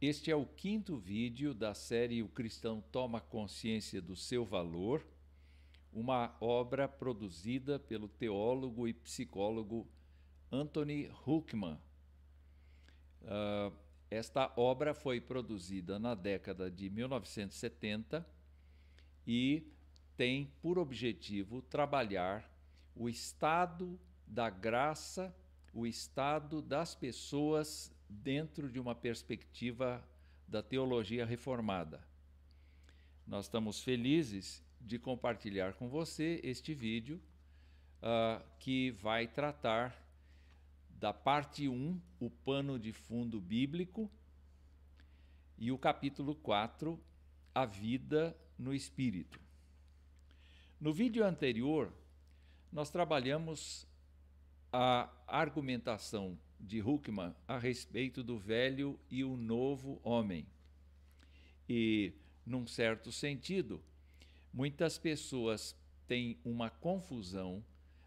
Este é o quinto vídeo da série O Cristão Toma Consciência do Seu Valor, uma obra produzida pelo teólogo e psicólogo Anthony Huckman. Uh, esta obra foi produzida na década de 1970 e tem por objetivo trabalhar o estado da graça, o estado das pessoas dentro de uma perspectiva da teologia reformada. Nós estamos felizes de compartilhar com você este vídeo uh, que vai tratar da parte 1, o pano de fundo bíblico, e o capítulo 4, a vida no espírito. No vídeo anterior, nós trabalhamos a argumentação de Huckman a respeito do velho e o novo homem. E, num certo sentido, muitas pessoas têm uma confusão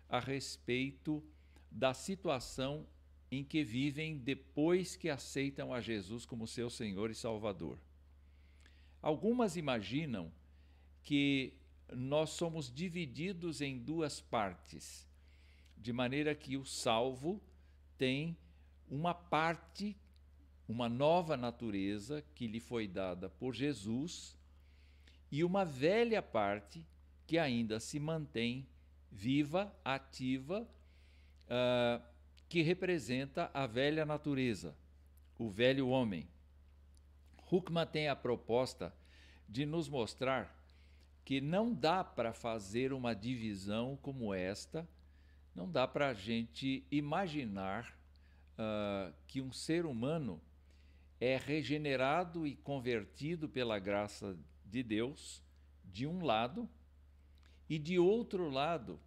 a respeito da situação em que vivem depois que aceitam a Jesus como seu Senhor e Salvador. Algumas imaginam que nós somos divididos em duas partes, de maneira que o salvo tem uma parte, uma nova natureza que lhe foi dada por Jesus e uma velha parte que ainda se mantém viva, ativa, uh, que representa a velha natureza, o velho homem. Huckman tem a proposta de nos mostrar que não dá para fazer uma divisão como esta não dá para a gente imaginar uh, que um ser humano é regenerado e convertido pela graça de Deus, de um lado, e de outro lado,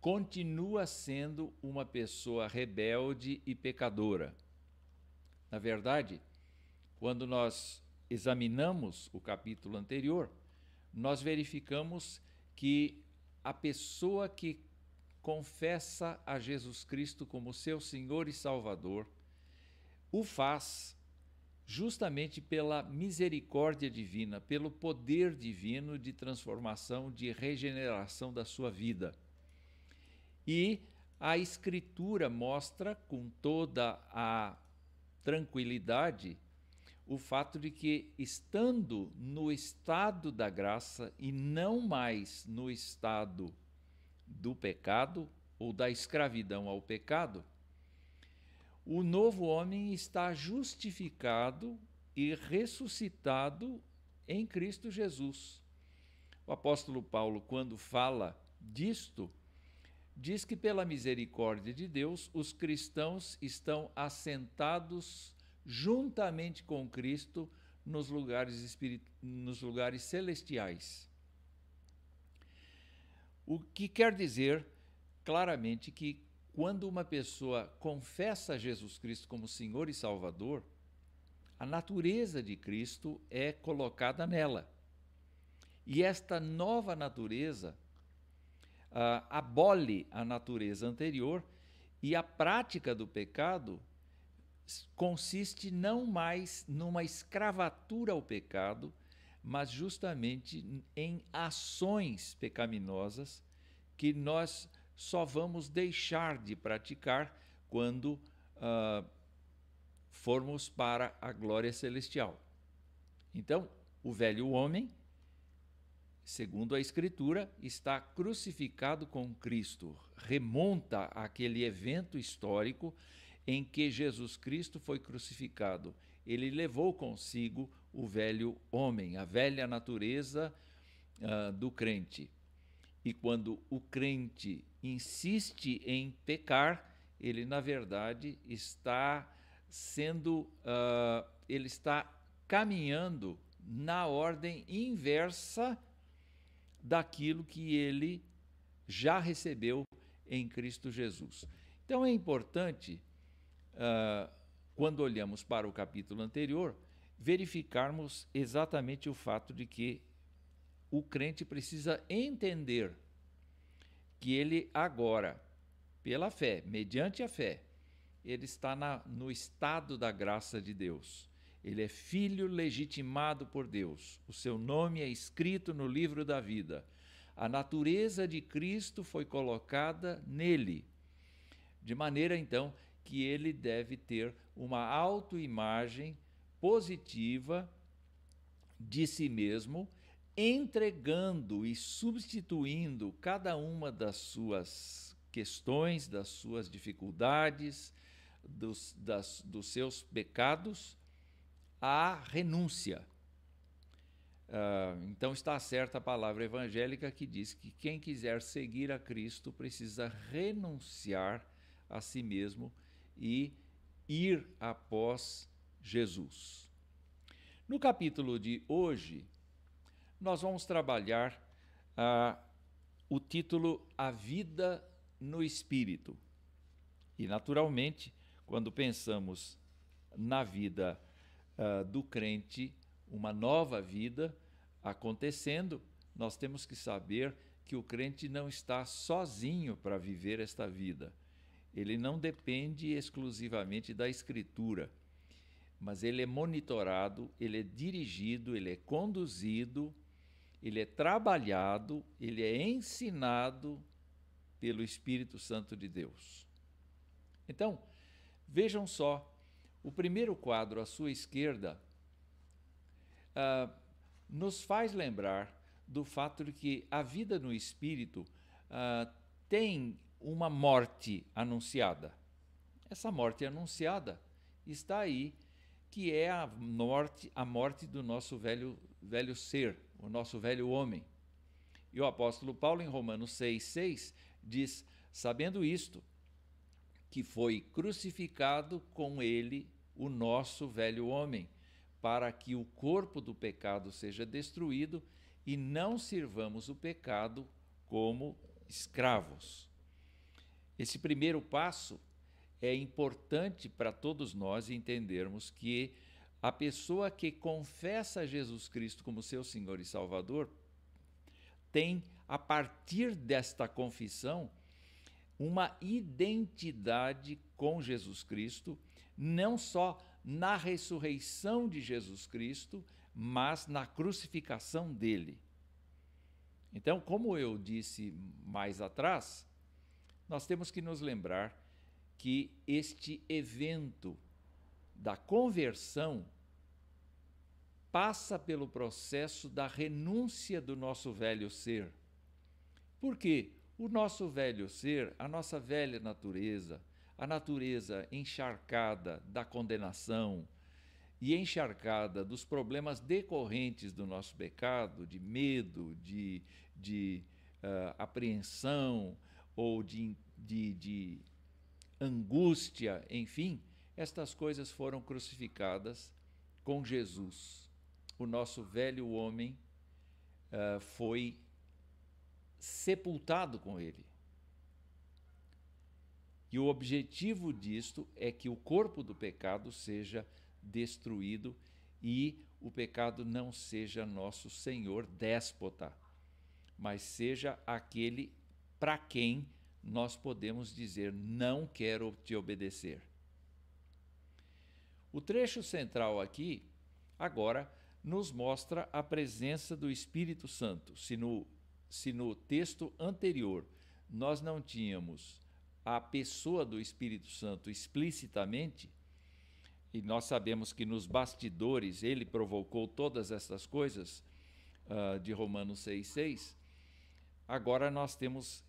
continua sendo uma pessoa rebelde e pecadora. Na verdade, quando nós examinamos o capítulo anterior, nós verificamos que a pessoa que confessa a Jesus Cristo como seu Senhor e Salvador, o faz justamente pela misericórdia divina, pelo poder divino de transformação, de regeneração da sua vida. E a Escritura mostra com toda a tranquilidade o fato de que, estando no estado da graça e não mais no estado do pecado ou da escravidão ao pecado, o novo homem está justificado e ressuscitado em Cristo Jesus. O apóstolo Paulo, quando fala disto, diz que pela misericórdia de Deus, os cristãos estão assentados juntamente com Cristo nos lugares, espirit... nos lugares celestiais. O que quer dizer claramente que quando uma pessoa confessa Jesus Cristo como Senhor e Salvador, a natureza de Cristo é colocada nela. E esta nova natureza uh, abole a natureza anterior e a prática do pecado consiste não mais numa escravatura ao pecado, mas justamente em ações pecaminosas que nós só vamos deixar de praticar quando uh, formos para a glória celestial. Então, o velho homem, segundo a Escritura, está crucificado com Cristo, remonta àquele evento histórico em que Jesus Cristo foi crucificado. Ele levou consigo o velho homem, a velha natureza uh, do crente. E quando o crente insiste em pecar, ele na verdade está sendo, uh, ele está caminhando na ordem inversa daquilo que ele já recebeu em Cristo Jesus. Então é importante, uh, quando olhamos para o capítulo anterior, verificarmos exatamente o fato de que o crente precisa entender que ele agora, pela fé, mediante a fé, ele está na, no estado da graça de Deus. Ele é filho legitimado por Deus. O seu nome é escrito no livro da vida. A natureza de Cristo foi colocada nele, de maneira então que ele deve ter uma autoimagem positiva de si mesmo, entregando e substituindo cada uma das suas questões, das suas dificuldades, dos, das, dos seus pecados, à renúncia. Uh, então está certa a palavra evangélica que diz que quem quiser seguir a Cristo precisa renunciar a si mesmo e ir após Jesus. No capítulo de hoje, nós vamos trabalhar uh, o título A Vida no Espírito. E, naturalmente, quando pensamos na vida uh, do crente, uma nova vida acontecendo, nós temos que saber que o crente não está sozinho para viver esta vida. Ele não depende exclusivamente da Escritura, mas ele é monitorado, ele é dirigido, ele é conduzido, ele é trabalhado, ele é ensinado pelo Espírito Santo de Deus. Então, vejam só, o primeiro quadro à sua esquerda uh, nos faz lembrar do fato de que a vida no espírito uh, tem uma morte anunciada. Essa morte anunciada está aí, que é a morte, a morte do nosso velho, velho ser, o nosso velho homem. E o apóstolo Paulo, em Romanos 6, 6, diz: Sabendo isto, que foi crucificado com ele o nosso velho homem, para que o corpo do pecado seja destruído e não sirvamos o pecado como escravos. Esse primeiro passo é importante para todos nós entendermos que a pessoa que confessa Jesus Cristo como seu Senhor e Salvador tem, a partir desta confissão, uma identidade com Jesus Cristo, não só na ressurreição de Jesus Cristo, mas na crucificação dele. Então, como eu disse mais atrás, nós temos que nos lembrar que este evento da conversão passa pelo processo da renúncia do nosso velho ser. Por quê? O nosso velho ser, a nossa velha natureza, a natureza encharcada da condenação e encharcada dos problemas decorrentes do nosso pecado, de medo, de, de uh, apreensão ou de, de, de angústia, enfim, estas coisas foram crucificadas com Jesus. O nosso velho homem uh, foi sepultado com ele. E o objetivo disto é que o corpo do pecado seja destruído e o pecado não seja nosso senhor déspota, mas seja aquele para quem nós podemos dizer: não quero te obedecer. O trecho central aqui, agora, nos mostra a presença do Espírito Santo. Se no, se no texto anterior nós não tínhamos a pessoa do Espírito Santo explicitamente, e nós sabemos que nos bastidores ele provocou todas essas coisas uh, de Romanos 6,6, agora nós temos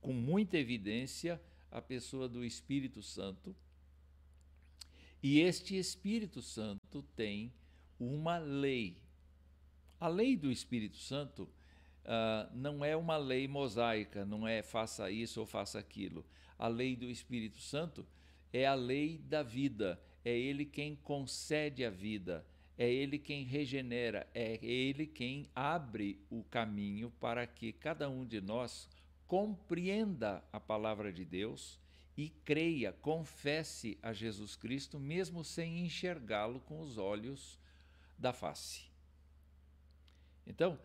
com muita evidência a pessoa do Espírito Santo, e este Espírito Santo tem uma lei. A lei do Espírito Santo uh, não é uma lei mosaica, não é faça isso ou faça aquilo a lei do Espírito Santo, é a lei da vida. É Ele quem concede a vida, é Ele quem regenera, é Ele quem abre o caminho para que cada um de nós compreenda a palavra de Deus e creia, confesse a Jesus Cristo, mesmo sem enxergá-lo com os olhos da face. Então,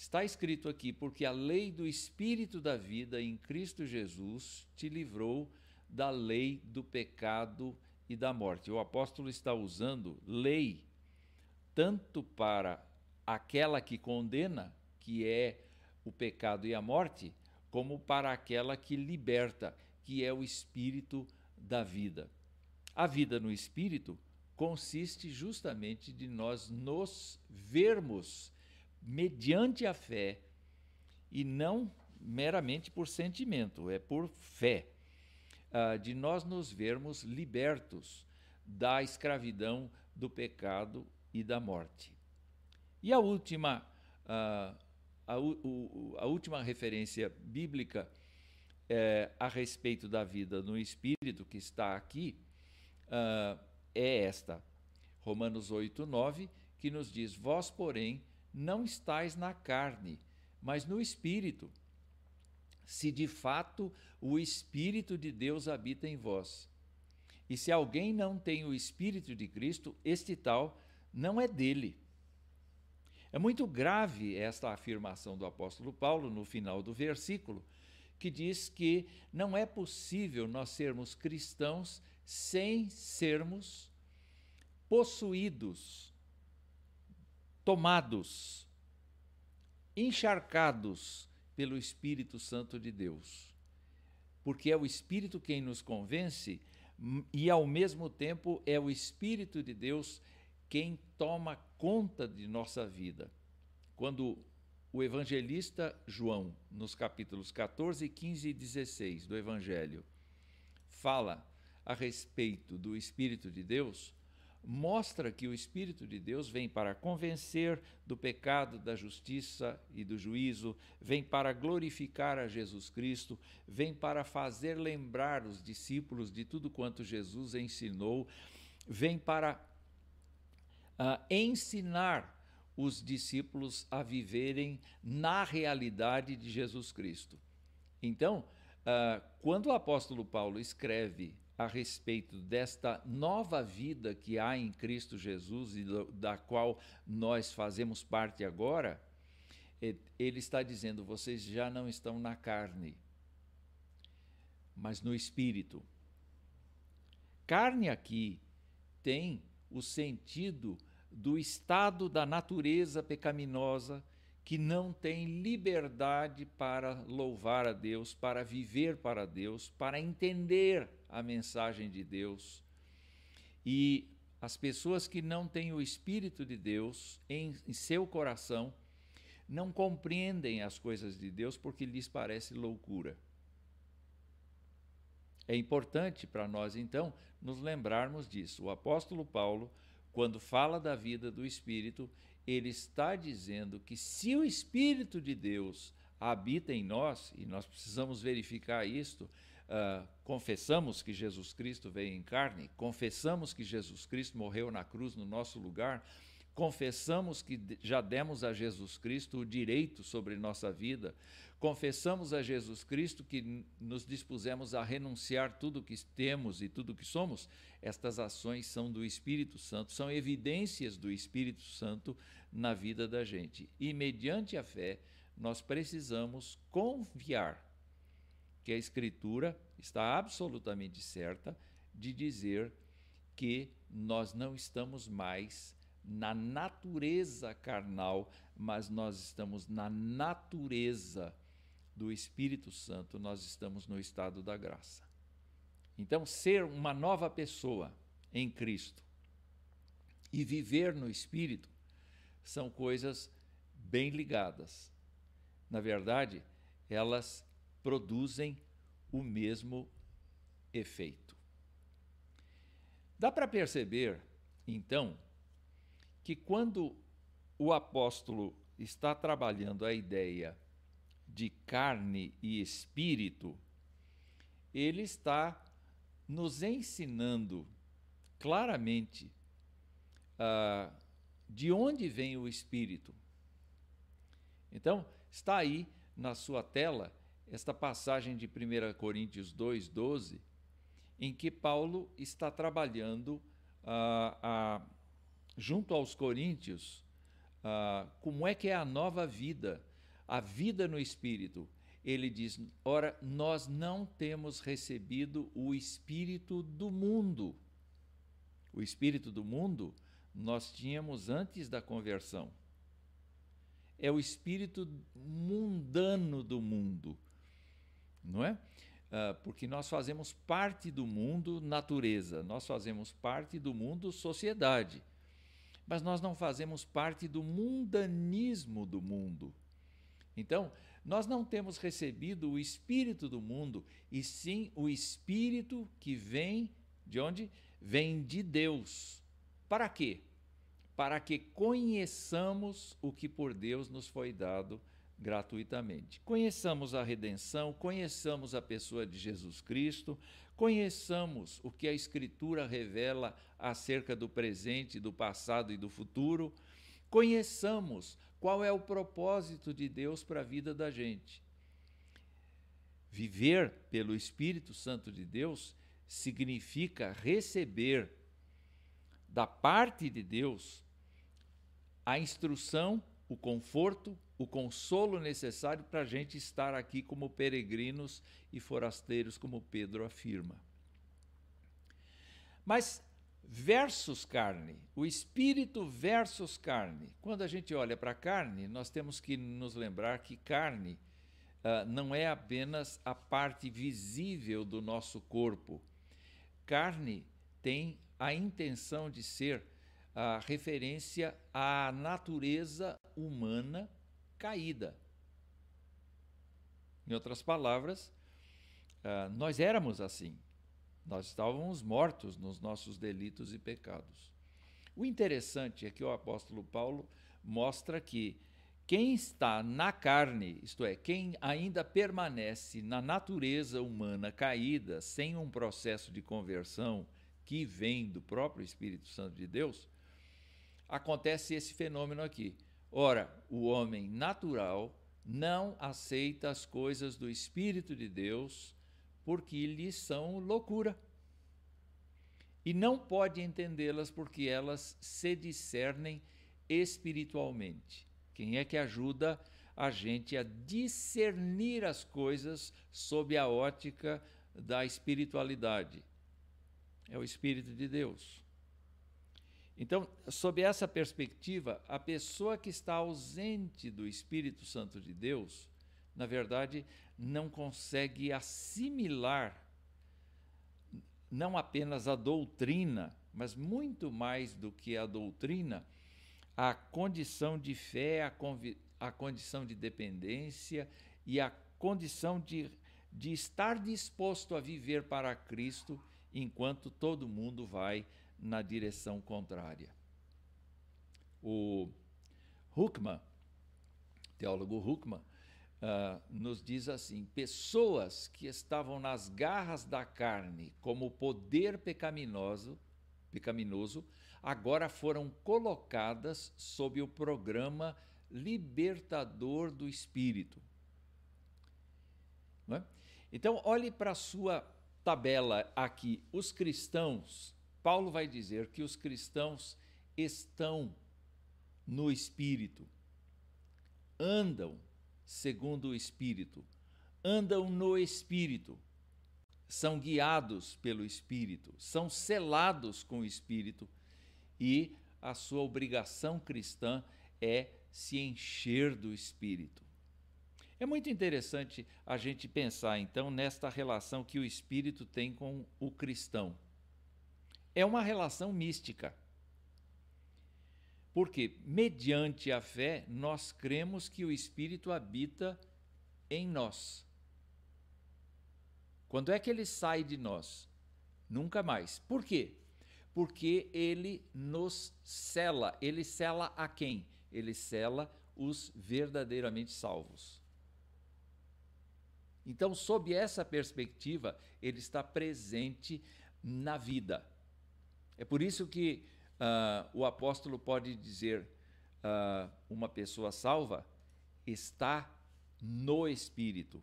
Está escrito aqui: porque a lei do Espírito da vida em Cristo Jesus te livrou da lei do pecado e da morte. O apóstolo está usando lei tanto para aquela que condena, que é o pecado e a morte, como para aquela que liberta, que é o espírito da vida. A vida no espírito consiste justamente de nós nos vermos mediante a fé e não meramente por sentimento, é por fé, uh, de nós nos vermos libertos da escravidão, do pecado e da morte. E a última, uh, a, o, a, última referência bíblica é, a respeito da vida no Espírito, que está aqui, uh, é esta. Romanos 8, 9, que nos diz: Vós, porém, não estáis na carne, mas no Espírito, se de fato o Espírito de Deus habita em vós. E se alguém não tem o Espírito de Cristo, este tal não é dele. É muito grave esta afirmação do apóstolo Paulo no final do versículo, que diz que não é possível nós sermos cristãos sem sermos possuídos, tomados, encharcados pelo Espírito Santo de Deus. Porque é o Espírito quem nos convence e, ao mesmo tempo, é o Espírito de Deus quem toma conta de nossa vida. Quando o evangelista João, nos capítulos 14, 15 e 16 do Evangelho, fala a respeito do Espírito de Deus, mostra que o Espírito de Deus vem para convencer do pecado, da justiça e do juízo, vem para glorificar a Jesus Cristo, vem para fazer lembrar os discípulos de tudo quanto Jesus ensinou, vem para ensinar os discípulos a viverem na realidade de Jesus Cristo. Então, uh, quando o apóstolo Paulo escreve a respeito desta nova vida que há em Cristo Jesus e da qual nós fazemos parte agora, ele está dizendo: vocês já não estão na carne, mas no espírito. Carne aqui tem o sentido do estado da natureza pecaminosa que não tem liberdade para louvar a Deus, para viver para Deus, para entender a mensagem de Deus. E as pessoas que não têm o Espírito de Deus em, em seu coração não compreendem as coisas de Deus porque lhes parece loucura. É importante para nós, então, nos lembrarmos disso. O apóstolo Paulo, quando fala da vida do Espírito, ele está dizendo que se o Espírito de Deus habita em nós, e nós precisamos verificar isto, uh, confessamos que Jesus Cristo veio em carne, confessamos que Jesus Cristo morreu na cruz no nosso lugar, confessamos que já demos a Jesus Cristo o direito sobre nossa vida, confessamos a Jesus Cristo que nos dispusemos a renunciar tudo que temos e tudo que somos, estas ações são do Espírito Santo, são evidências do Espírito Santo na vida da gente. E mediante a fé, nós precisamos confiar que a Escritura está absolutamente certa de dizer que nós não estamos mais na natureza carnal, mas nós estamos na natureza do Espírito Santo, nós estamos no estado da graça. Então, ser uma nova pessoa em Cristo e viver no Espírito são coisas bem ligadas. Na verdade, elas produzem o mesmo efeito. Dá para perceber, então, que quando o apóstolo está trabalhando a ideia de carne e espírito, ele está nos ensinando claramente uh, de onde vem o espírito. Então, está aí na sua tela esta passagem de 1 Coríntios 2, 12, em que Paulo está trabalhando ah, ah, junto aos Coríntios ah, como é que é a nova vida, a vida no Espírito. Ele diz: Ora, nós não temos recebido o Espírito do mundo. O Espírito do mundo nós tínhamos antes da conversão. É o espírito mundano do mundo, não é? Uh, porque nós fazemos parte do mundo natureza, nós fazemos parte do mundo sociedade, mas nós não fazemos parte do mundanismo do mundo. Então, nós não temos recebido o espírito do mundo, e sim o espírito que vem de onde? Vem de Deus. Para quê? Para que conheçamos o que por Deus nos foi dado gratuitamente. Conheçamos a redenção, conheçamos a pessoa de Jesus Cristo, conheçamos o que a Escritura revela acerca do presente, do passado e do futuro, conheçamos qual é o propósito de Deus para a vida da gente. Viver pelo Espírito Santo de Deus significa receber da parte de Deus a instrução, o conforto, o consolo necessário para a gente estar aqui como peregrinos e forasteiros, como Pedro afirma. Mas versus carne, o espírito versus carne. Quando a gente olha para a carne, nós temos que nos lembrar que carne uh, não é apenas a parte visível do nosso corpo. Carne tem a intenção de ser a referência à natureza humana caída. Em outras palavras, uh, nós éramos assim. Nós estávamos mortos nos nossos delitos e pecados. O interessante é que o apóstolo Paulo mostra que quem está na carne, isto é, quem ainda permanece na natureza humana caída, sem um processo de conversão que vem do próprio Espírito Santo de Deus, acontece esse fenômeno aqui. Ora, o homem natural não aceita as coisas do Espírito de Deus porque lhes são loucura. E não pode entendê-las porque elas se discernem espiritualmente. Quem é que ajuda a gente a discernir as coisas sob a ótica da espiritualidade? É o Espírito de Deus. Então, sob essa perspectiva, a pessoa que está ausente do Espírito Santo de Deus, na verdade, não consegue assimilar não apenas a doutrina, mas muito mais do que a doutrina, a condição de fé, a, a condição de dependência e a condição de, de estar disposto a viver para Cristo enquanto todo mundo vai na direção contrária. O Huckman, teólogo Huckman, uh, nos diz assim: pessoas que estavam nas garras da carne como poder pecaminoso, pecaminoso, agora foram colocadas sob o programa libertador do espírito. É? Então, olhe para a sua tabela aqui. Os cristãos Paulo vai dizer que os cristãos estão no Espírito, andam segundo o Espírito, andam no Espírito, são guiados pelo Espírito, são selados com o Espírito e a sua obrigação cristã é se encher do Espírito. É muito interessante a gente pensar então nesta relação que o Espírito tem com o cristão é uma relação mística. Porque, mediante a fé, nós cremos que o Espírito habita em nós. Quando é que ele sai de nós? Nunca mais. Por quê? Porque ele nos cela. Ele cela a quem? Ele cela os verdadeiramente salvos. Então, sob essa perspectiva, ele está presente na vida. É por isso que uh, o apóstolo pode dizer: uh, uma pessoa salva está no Espírito.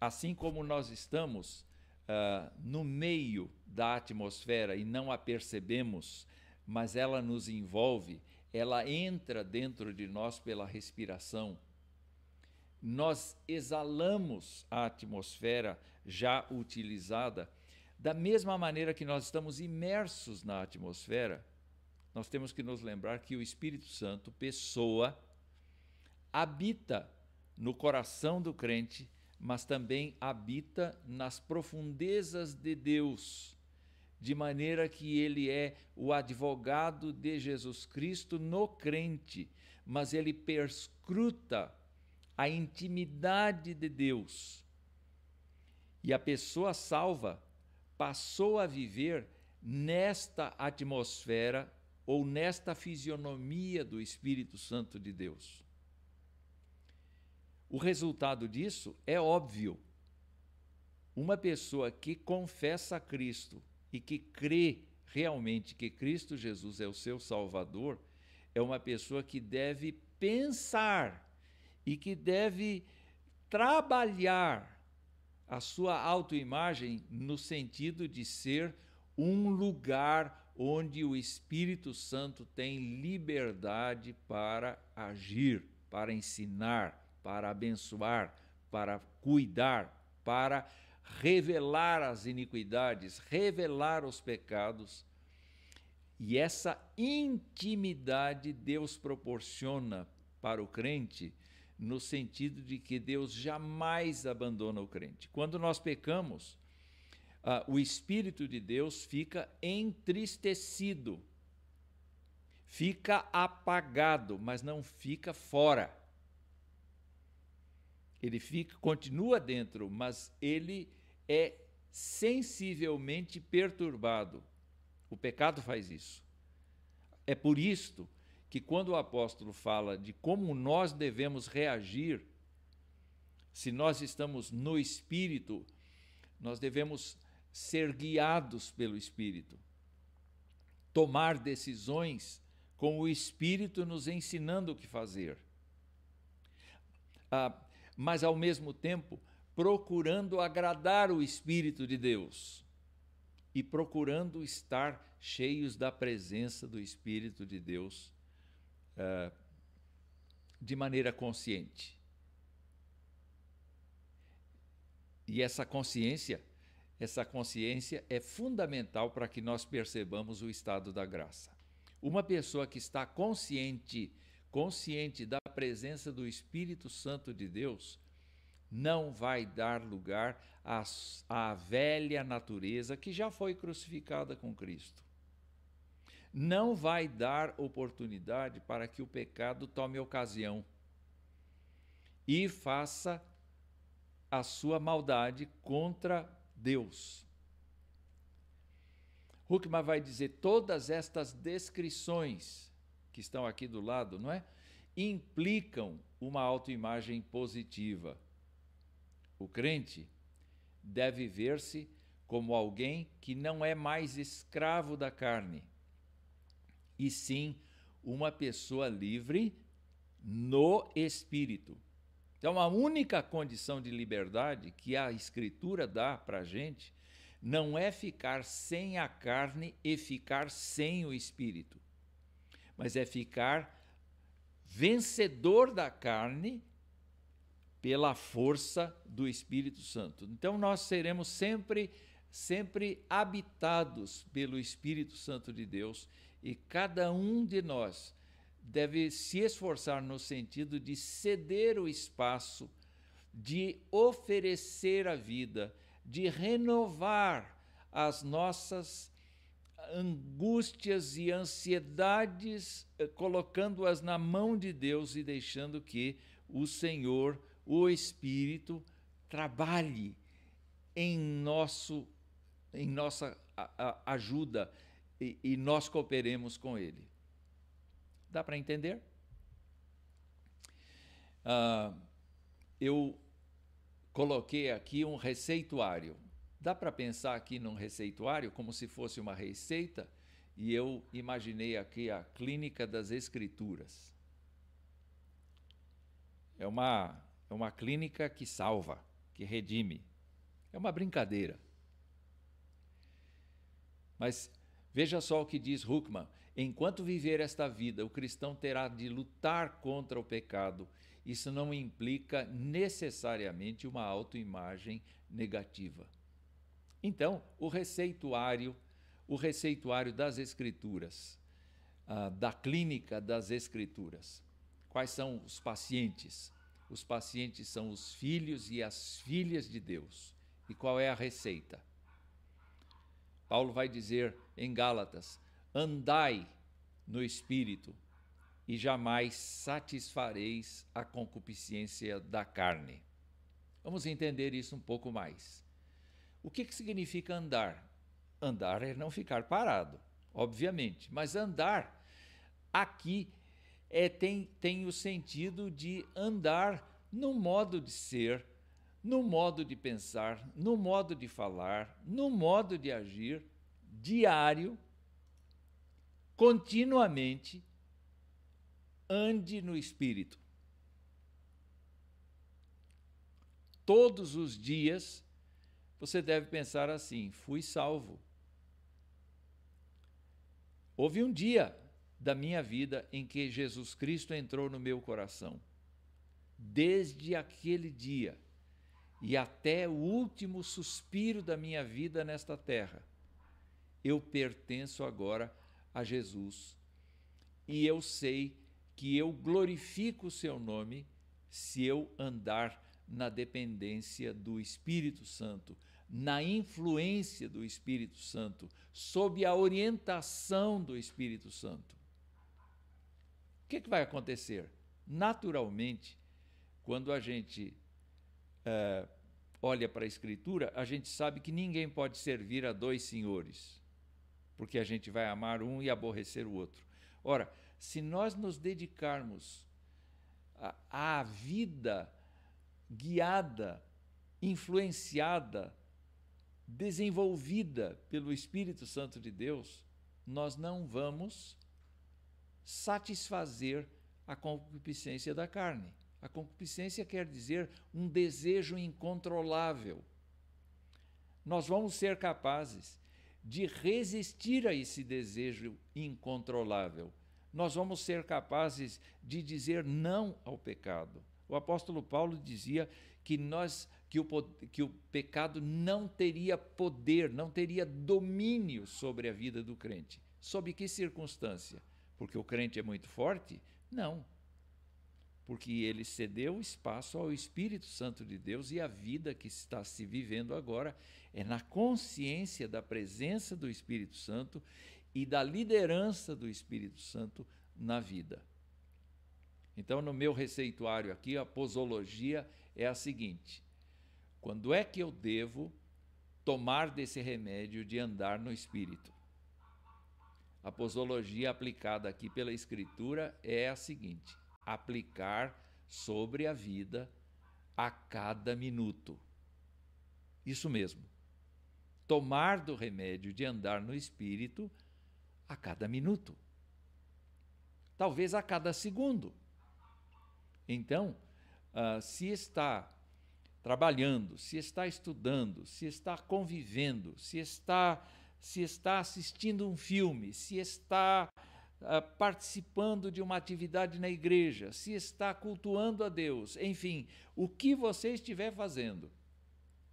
Assim como nós estamos uh, no meio da atmosfera e não a percebemos, mas ela nos envolve, ela entra dentro de nós pela respiração. Nós exalamos a atmosfera já utilizada Da mesma maneira que nós estamos imersos na atmosfera, nós temos que nos lembrar que o Espírito Santo, pessoa, habita no coração do crente, mas também habita nas profundezas de Deus, de maneira que ele é o advogado de Jesus Cristo no crente, mas ele perscruta a intimidade de Deus. E a pessoa salva passou a viver nesta atmosfera ou nesta fisionomia do Espírito Santo de Deus. O resultado disso é óbvio. Uma pessoa que confessa a Cristo e que crê realmente que Cristo Jesus é o seu Salvador, é uma pessoa que deve pensar e que deve trabalhar a sua autoimagem no sentido de ser um lugar onde o Espírito Santo tem liberdade para agir, para ensinar, para abençoar, para cuidar, para revelar as iniquidades, revelar os pecados. E essa intimidade Deus proporciona para o crente no sentido de que Deus jamais abandona o crente. Quando nós pecamos, uh, o Espírito de Deus fica entristecido, fica apagado, mas não fica fora. Ele fica, continua dentro, mas ele é sensivelmente perturbado. O pecado faz isso. É por isto que quando o apóstolo fala de como nós devemos reagir, se nós estamos no Espírito, nós devemos ser guiados pelo Espírito, tomar decisões com o Espírito nos ensinando o que fazer. Ah, mas, ao mesmo tempo, procurando agradar o Espírito de Deus e procurando estar cheios da presença do Espírito de Deus uh, de maneira consciente. E essa consciência, essa consciência é fundamental para que nós percebamos o estado da graça. Uma pessoa que está consciente, consciente da presença do Espírito Santo de Deus, não vai dar lugar à, à velha natureza que já foi crucificada com Cristo não vai dar oportunidade para que o pecado tome ocasião e faça a sua maldade contra Deus. Huckman vai dizer todas estas descrições que estão aqui do lado, não é? Implicam uma autoimagem positiva. O crente deve ver-se como alguém que não é mais escravo da carne e sim uma pessoa livre no espírito. Então, a única condição de liberdade que a Escritura dá para a gente não é ficar sem a carne e ficar sem o espírito, mas é ficar vencedor da carne pela força do Espírito Santo. Então, nós seremos sempre, sempre habitados pelo Espírito Santo de Deus e cada um de nós deve se esforçar no sentido de ceder o espaço, de oferecer a vida, de renovar as nossas angústias e ansiedades, eh, colocando-as na mão de Deus e deixando que o Senhor, o Espírito, trabalhe em nosso em nossa ajuda e, e nós cooperemos com ele. Dá para entender? Uh, eu coloquei aqui um receituário. Dá para pensar aqui num receituário como se fosse uma receita? E eu imaginei aqui a Clínica das Escrituras. É uma, é uma clínica que salva, que redime. É uma brincadeira. Mas Veja só o que diz Huckman: enquanto viver esta vida, o cristão terá de lutar contra o pecado. Isso não implica necessariamente uma autoimagem negativa. Então, o receituário, o receituário das escrituras, uh, da clínica das escrituras. Quais são os pacientes? Os pacientes são os filhos e as filhas de Deus. E qual é a receita? Paulo vai dizer em Gálatas: andai no espírito e jamais satisfareis a concupiscência da carne. Vamos entender isso um pouco mais. O que, que significa andar? Andar é não ficar parado, obviamente, mas andar aqui é, tem, tem o sentido de andar no modo de ser, no modo de pensar, no modo de falar, no modo de agir diário, continuamente, ande no espírito. Todos os dias você deve pensar assim: fui salvo. Houve um dia da minha vida em que Jesus Cristo entrou no meu coração. Desde aquele dia e até o último suspiro da minha vida nesta terra, eu pertenço agora a Jesus. E eu sei que eu glorifico o seu nome se eu andar na dependência do Espírito Santo, na influência do Espírito Santo, sob a orientação do Espírito Santo. O que, que vai acontecer? Naturalmente, quando a gente é, olha para a Escritura, a gente sabe que ninguém pode servir a dois senhores, porque a gente vai amar um e aborrecer o outro. Ora, se nós nos dedicarmos à vida guiada, influenciada, desenvolvida pelo Espírito Santo de Deus, nós não vamos satisfazer a concupiscência da carne. A concupiscência quer dizer um desejo incontrolável. Nós vamos ser capazes de resistir a esse desejo incontrolável. Nós vamos ser capazes de dizer não ao pecado. O apóstolo Paulo dizia que nós que o, que o pecado não teria poder, não teria domínio sobre a vida do crente. Sob que circunstância? porque o crente é muito forte? Não. Porque ele cedeu espaço ao Espírito Santo de Deus e a vida que está se vivendo agora é na consciência da presença do Espírito Santo e da liderança do Espírito Santo na vida. Então, no meu receituário aqui, a posologia é a seguinte: quando é que eu devo tomar desse remédio de andar no Espírito? A posologia aplicada aqui pela Escritura é a seguinte: aplicar sobre a vida a cada minuto. Isso mesmo. Tomar do remédio de andar no espírito a cada minuto. Talvez a cada segundo. Então, uh, se está trabalhando, se está estudando, se está convivendo, se está se está assistindo um filme, se está uh, participando de uma atividade na igreja, se está cultuando a Deus, enfim, o que você estiver fazendo.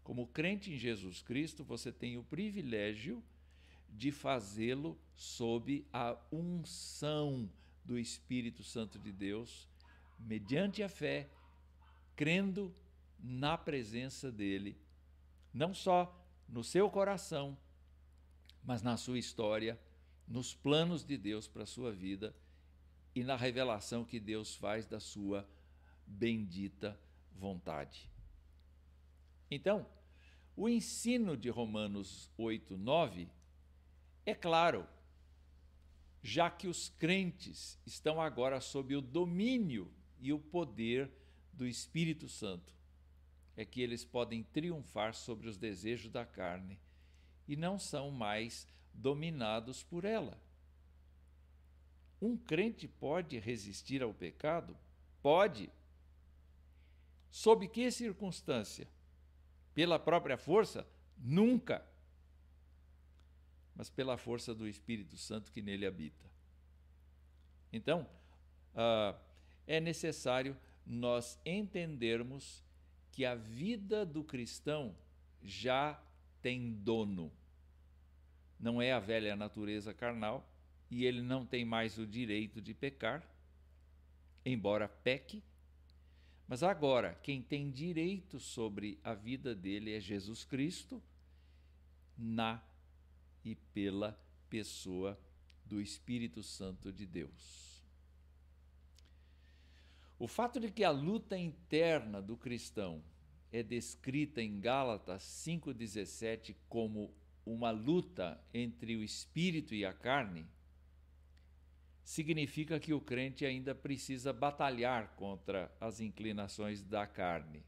Como crente em Jesus Cristo, você tem o privilégio de fazê-lo sob a unção do Espírito Santo de Deus, mediante a fé, crendo na presença dele, não só no seu coração, mas na sua história, nos planos de Deus para a sua vida e na revelação que Deus faz da sua bendita vontade. Então, o ensino de Romanos 8, 9 é claro, já que os crentes estão agora sob o domínio e o poder do Espírito Santo, é que eles podem triunfar sobre os desejos da carne e não são mais dominados por ela. Um crente pode resistir ao pecado? Pode. Sob que circunstância? Pela própria força? Nunca. Mas pela força do Espírito Santo que nele habita. Então, uh, é necessário nós entendermos que a vida do cristão já tem dono. Não é a velha natureza carnal e ele não tem mais o direito de pecar, embora peque. Mas agora, quem tem direito sobre a vida dele é Jesus Cristo, na e pela pessoa do Espírito Santo de Deus. O fato de que a luta interna do cristão é descrita em Gálatas 5,17 como uma luta entre o espírito e a carne, significa que o crente ainda precisa batalhar contra as inclinações da carne.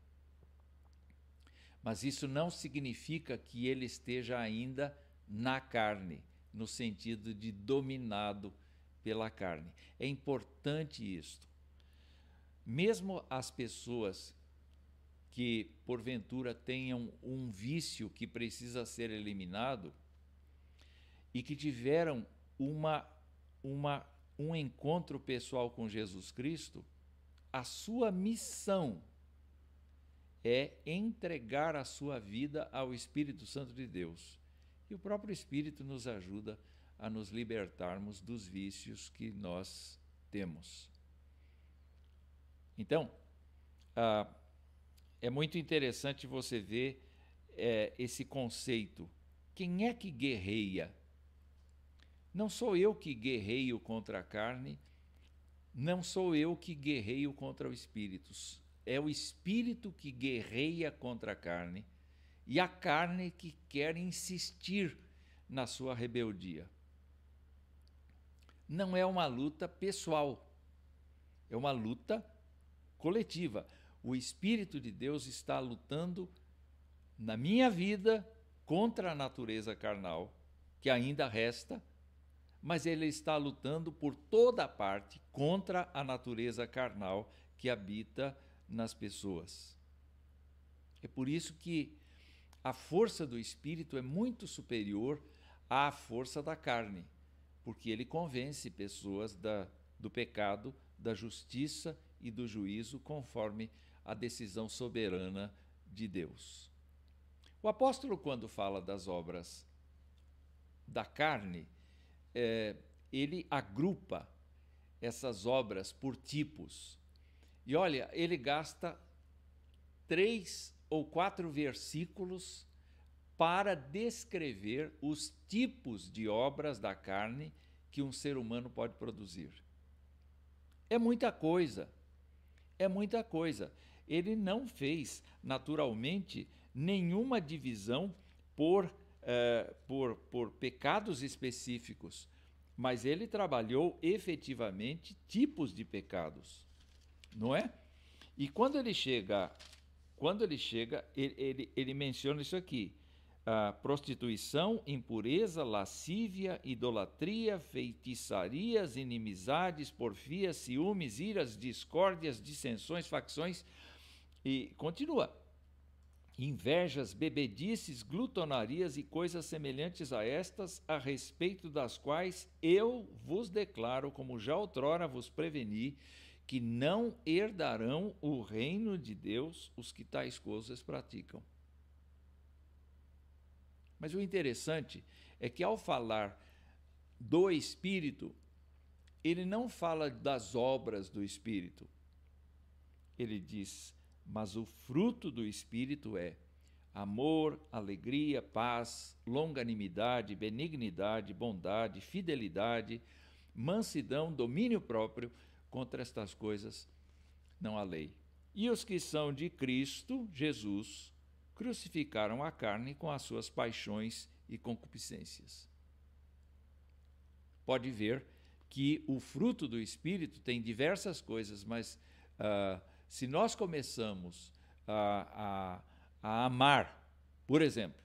Mas isso não significa que ele esteja ainda na carne, no sentido de dominado pela carne. É importante isto. Mesmo as pessoas que porventura tenham um vício que precisa ser eliminado e que tiveram uma, uma, um encontro pessoal com Jesus Cristo, a sua missão é entregar a sua vida ao Espírito Santo de Deus. E o próprio Espírito nos ajuda a nos libertarmos dos vícios que nós temos. Então, ah, é muito interessante você ver é, esse conceito. Quem é que guerreia? Não sou eu que guerreio contra a carne, não sou eu que guerreio contra o espírito. É o espírito que guerreia contra a carne e a carne que quer insistir na sua rebeldia. Não é uma luta pessoal, é uma luta coletiva. O Espírito de Deus está lutando na minha vida contra a natureza carnal, que ainda resta, mas ele está lutando por toda parte contra a natureza carnal que habita nas pessoas. É por isso que a força do espírito é muito superior à força da carne, porque ele convence pessoas da, do pecado, da justiça e do juízo conforme a decisão soberana de Deus. O apóstolo, quando fala das obras da carne, é, ele agrupa essas obras por tipos. E olha, ele gasta três ou quatro versículos para descrever os tipos de obras da carne que um ser humano pode produzir. É muita coisa, é muita coisa. Ele não fez, naturalmente, nenhuma divisão por, eh, por, por pecados específicos, mas ele trabalhou efetivamente tipos de pecados, não é? E quando ele chega quando ele chega, ele, ele, ele menciona isso aqui: prostituição, impureza, lascívia, idolatria, feitiçarias, inimizades, porfias, ciúmes, iras, discórdias, dissensões, facções. E continua. Invejas, bebedices, glutonarias e coisas semelhantes a estas, a respeito das quais eu vos declaro, como já outrora vos preveni, que não herdarão o reino de Deus os que tais coisas praticam. Mas o interessante é que ao falar do Espírito, ele não fala das obras do Espírito. Ele diz: mas o fruto do Espírito é amor, alegria, paz, longanimidade, benignidade, bondade, fidelidade, mansidão, domínio próprio Contra estas coisas não há lei. E os que são de Cristo Jesus crucificaram a carne com as suas paixões e concupiscências. Pode ver que o fruto do Espírito tem diversas coisas, mas uh, se nós começamos a, a, a amar, por exemplo,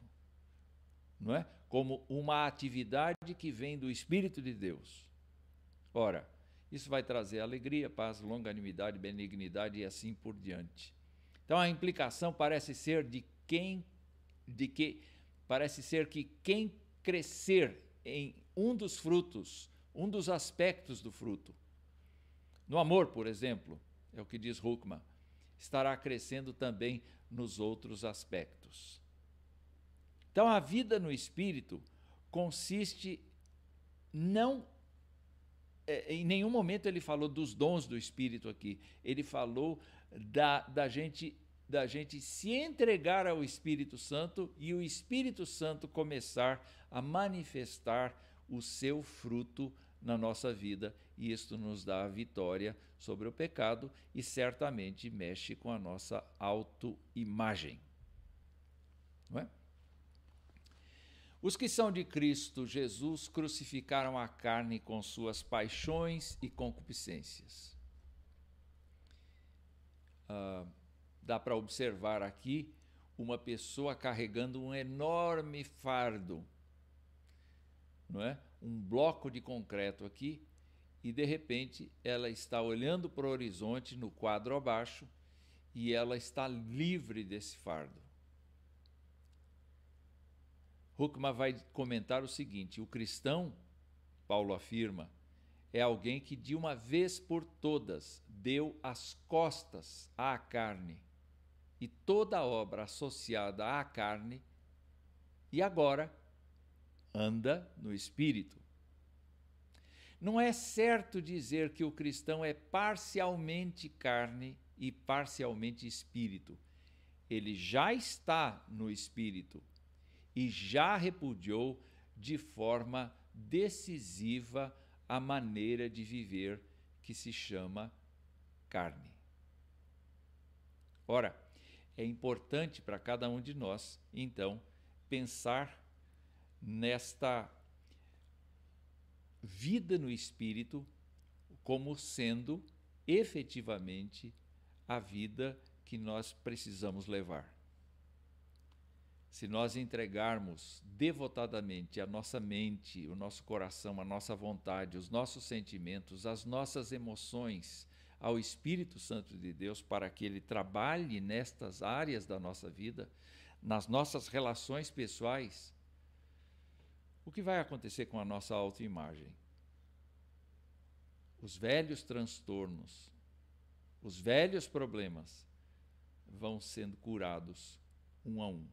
não é? como uma atividade que vem do Espírito de Deus. Ora, isso vai trazer alegria, paz, longanimidade, benignidade e assim por diante. Então a implicação parece ser de quem de que parece ser que quem crescer em um dos frutos, um dos aspectos do fruto. No amor, por exemplo, é o que diz Huckman, estará crescendo também nos outros aspectos. Então a vida no espírito consiste não é, em nenhum momento ele falou dos dons do espírito aqui. Ele falou da, da gente da gente se entregar ao Espírito Santo e o Espírito Santo começar a manifestar o seu fruto na nossa vida, e isto nos dá a vitória sobre o pecado e certamente mexe com a nossa autoimagem. Não é? Os que são de Cristo Jesus crucificaram a carne com suas paixões e concupiscências. Ah, dá para observar aqui uma pessoa carregando um enorme fardo, não é? Um bloco de concreto aqui e de repente ela está olhando para o horizonte no quadro abaixo e ela está livre desse fardo. Huckman vai comentar o seguinte: o cristão, Paulo afirma, é alguém que de uma vez por todas deu as costas à carne e toda obra associada à carne e agora anda no espírito. Não é certo dizer que o cristão é parcialmente carne e parcialmente espírito. Ele já está no espírito e já repudiou de forma decisiva a maneira de viver que se chama carne. Ora, é importante para cada um de nós, então, pensar nesta vida no espírito como sendo efetivamente a vida que nós precisamos levar. Se nós entregarmos devotadamente a nossa mente, o nosso coração, a nossa vontade, os nossos sentimentos, as nossas emoções ao Espírito Santo de Deus para que ele trabalhe nestas áreas da nossa vida, nas nossas relações pessoais, o que vai acontecer com a nossa autoimagem? Os velhos transtornos, os velhos problemas vão sendo curados um a um.